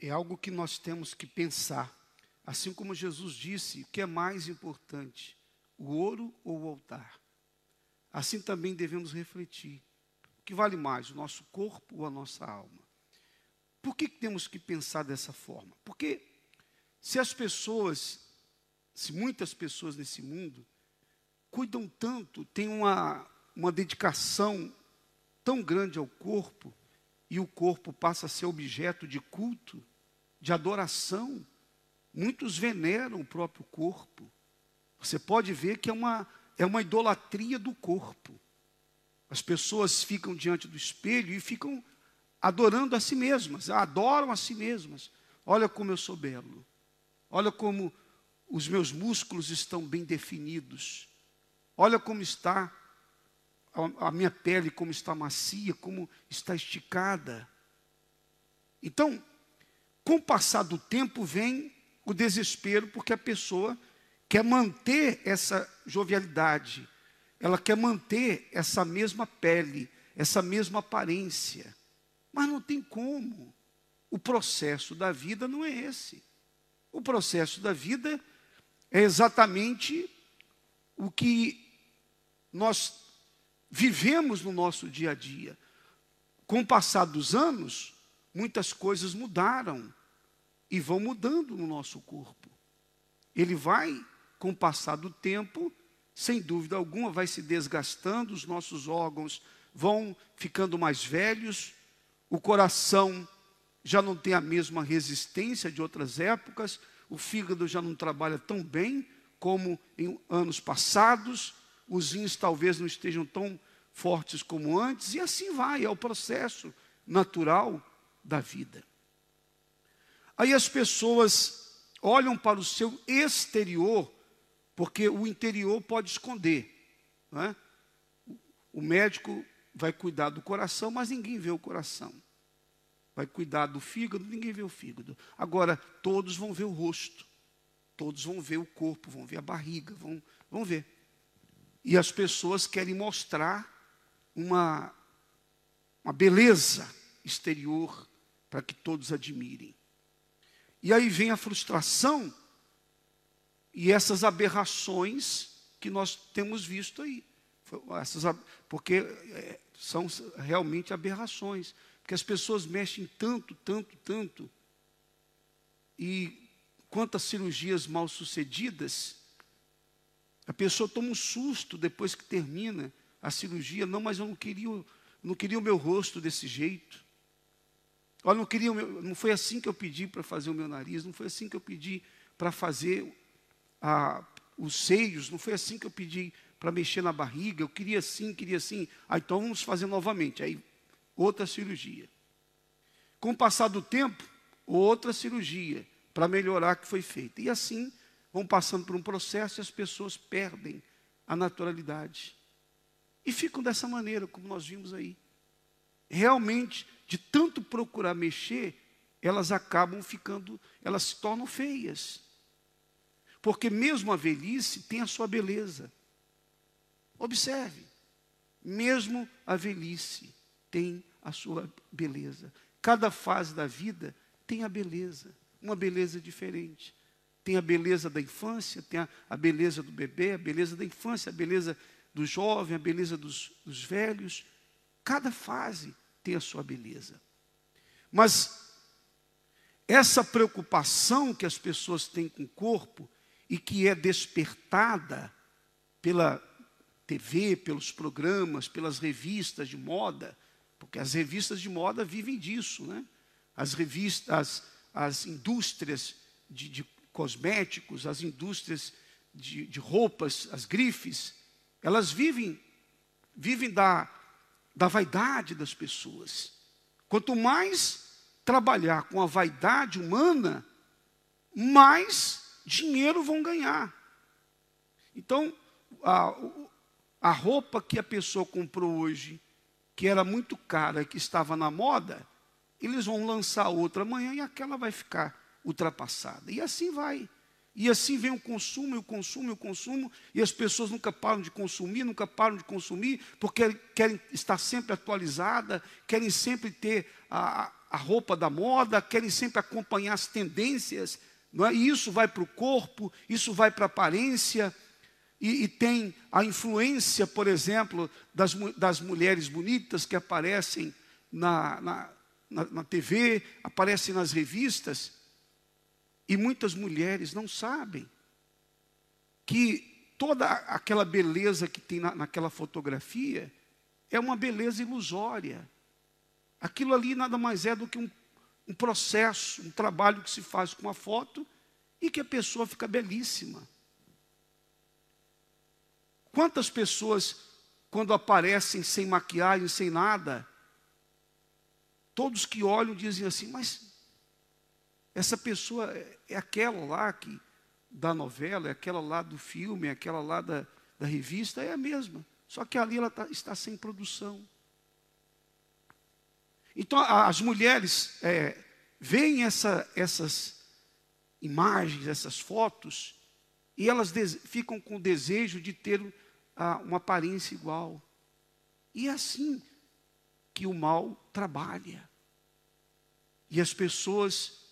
é algo que nós temos que pensar. Assim como Jesus disse, o que é mais importante, o ouro ou o altar? Assim também devemos refletir. O que vale mais, o nosso corpo ou a nossa alma? Por que temos que pensar dessa forma? Porque se as pessoas, se muitas pessoas nesse mundo cuidam tanto, têm uma, uma dedicação tão grande ao corpo, e o corpo passa a ser objeto de culto, de adoração, muitos veneram o próprio corpo. Você pode ver que é uma, é uma idolatria do corpo. As pessoas ficam diante do espelho e ficam adorando a si mesmas, adoram a si mesmas. Olha como eu sou belo. Olha como os meus músculos estão bem definidos. Olha como está a, a minha pele, como está macia, como está esticada. Então, com o passar do tempo vem o desespero, porque a pessoa quer manter essa jovialidade, ela quer manter essa mesma pele, essa mesma aparência. Mas não tem como. O processo da vida não é esse. O processo da vida é exatamente o que nós vivemos no nosso dia a dia. Com o passar dos anos, muitas coisas mudaram e vão mudando no nosso corpo. Ele vai, com o passar do tempo, sem dúvida alguma, vai se desgastando, os nossos órgãos vão ficando mais velhos, o coração já não tem a mesma resistência de outras épocas, o fígado já não trabalha tão bem como em anos passados, os rins talvez não estejam tão fortes como antes, e assim vai, é o processo natural da vida. Aí as pessoas olham para o seu exterior, porque o interior pode esconder. É? O médico vai cuidar do coração, mas ninguém vê o coração vai cuidar do fígado, ninguém vê o fígado. Agora, todos vão ver o rosto, todos vão ver o corpo, vão ver a barriga, vão, vão ver. E as pessoas querem mostrar uma, uma beleza exterior para que todos admirem. E aí vem a frustração e essas aberrações que nós temos visto aí. Essas, porque é, são realmente aberrações. Porque as pessoas mexem tanto, tanto, tanto. E quantas cirurgias mal sucedidas, a pessoa toma um susto depois que termina a cirurgia. Não, mas eu não queria, não queria o meu rosto desse jeito. Olha, não, queria meu, não foi assim que eu pedi para fazer o meu nariz, não foi assim que eu pedi para fazer a, os seios, não foi assim que eu pedi para mexer na barriga, eu queria assim, queria assim. Ah, então vamos fazer novamente. Aí outra cirurgia. Com o passar do tempo, outra cirurgia para melhorar que foi feita. E assim vão passando por um processo e as pessoas perdem a naturalidade. E ficam dessa maneira, como nós vimos aí. Realmente, de tanto procurar mexer, elas acabam ficando, elas se tornam feias. Porque mesmo a velhice tem a sua beleza. Observe, mesmo a velhice tem a sua beleza. Cada fase da vida tem a beleza, uma beleza diferente. Tem a beleza da infância, tem a, a beleza do bebê, a beleza da infância, a beleza do jovem, a beleza dos, dos velhos. Cada fase tem a sua beleza. Mas essa preocupação que as pessoas têm com o corpo e que é despertada pela TV, pelos programas, pelas revistas de moda, porque as revistas de moda vivem disso, né? As revistas, as, as indústrias de, de cosméticos, as indústrias de, de, roupas, as grifes, elas vivem, vivem da, da vaidade das pessoas. Quanto mais trabalhar com a vaidade humana, mais dinheiro vão ganhar. Então, a, a roupa que a pessoa comprou hoje, que era muito cara, que estava na moda, eles vão lançar outra amanhã e aquela vai ficar ultrapassada. E assim vai. E assim vem o consumo, e o consumo, e o consumo, e as pessoas nunca param de consumir, nunca param de consumir, porque querem estar sempre atualizada, querem sempre ter a, a roupa da moda, querem sempre acompanhar as tendências, não é? E isso vai para o corpo, isso vai para a aparência, e, e, tem a influência, por exemplo, das, das mulheres bonitas que aparecem na, na, na, na TV, aparecem nas revistas, e muitas mulheres não sabem que toda aquela beleza que tem na, naquela fotografia é uma beleza ilusória. Aquilo ali nada mais é do que um, um processo, um trabalho que se faz com a foto e que a pessoa fica belíssima. Quantas pessoas, quando aparecem sem maquiagem, sem nada, todos que olham dizem assim, mas essa pessoa é, é aquela lá que da novela, é aquela lá do filme, é aquela lá da, da revista, é a mesma. Só que ali ela tá, está sem produção. Então as mulheres é, veem essa, essas imagens, essas fotos, e elas ficam com o desejo de ter ah, uma aparência igual. E é assim que o mal trabalha. E as pessoas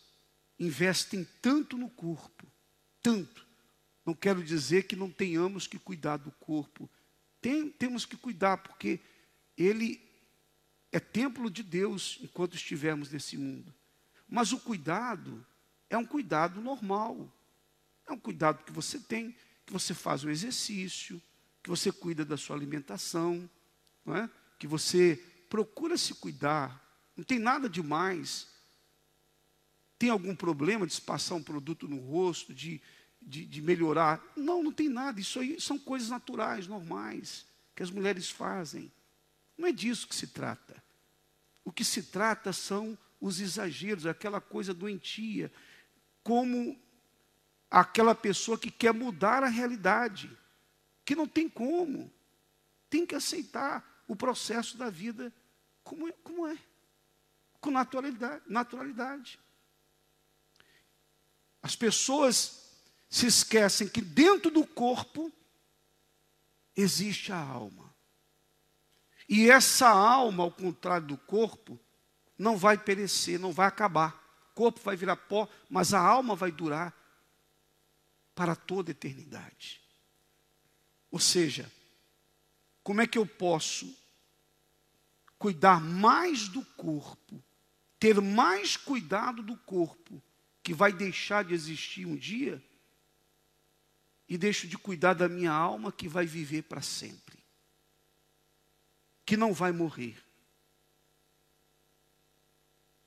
investem tanto no corpo, tanto. Não quero dizer que não tenhamos que cuidar do corpo. Tem, temos que cuidar, porque ele é templo de Deus enquanto estivermos nesse mundo. Mas o cuidado é um cuidado normal. É um cuidado que você tem, que você faz um exercício, que você cuida da sua alimentação, é? que você procura se cuidar. Não tem nada demais. Tem algum problema de se passar um produto no rosto, de, de, de melhorar? Não, não tem nada. Isso aí são coisas naturais, normais, que as mulheres fazem. Não é disso que se trata. O que se trata são os exageros, aquela coisa doentia, como aquela pessoa que quer mudar a realidade, que não tem como, tem que aceitar o processo da vida como é, como é com naturalidade, naturalidade. As pessoas se esquecem que dentro do corpo existe a alma. E essa alma, ao contrário do corpo, não vai perecer, não vai acabar corpo vai virar pó, mas a alma vai durar para toda a eternidade. Ou seja, como é que eu posso cuidar mais do corpo, ter mais cuidado do corpo, que vai deixar de existir um dia, e deixo de cuidar da minha alma, que vai viver para sempre, que não vai morrer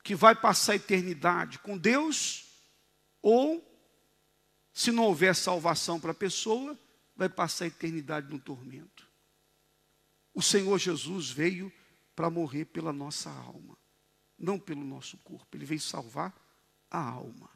que vai passar a eternidade com Deus, ou, se não houver salvação para a pessoa, vai passar a eternidade no tormento. O Senhor Jesus veio para morrer pela nossa alma, não pelo nosso corpo. Ele veio salvar a alma.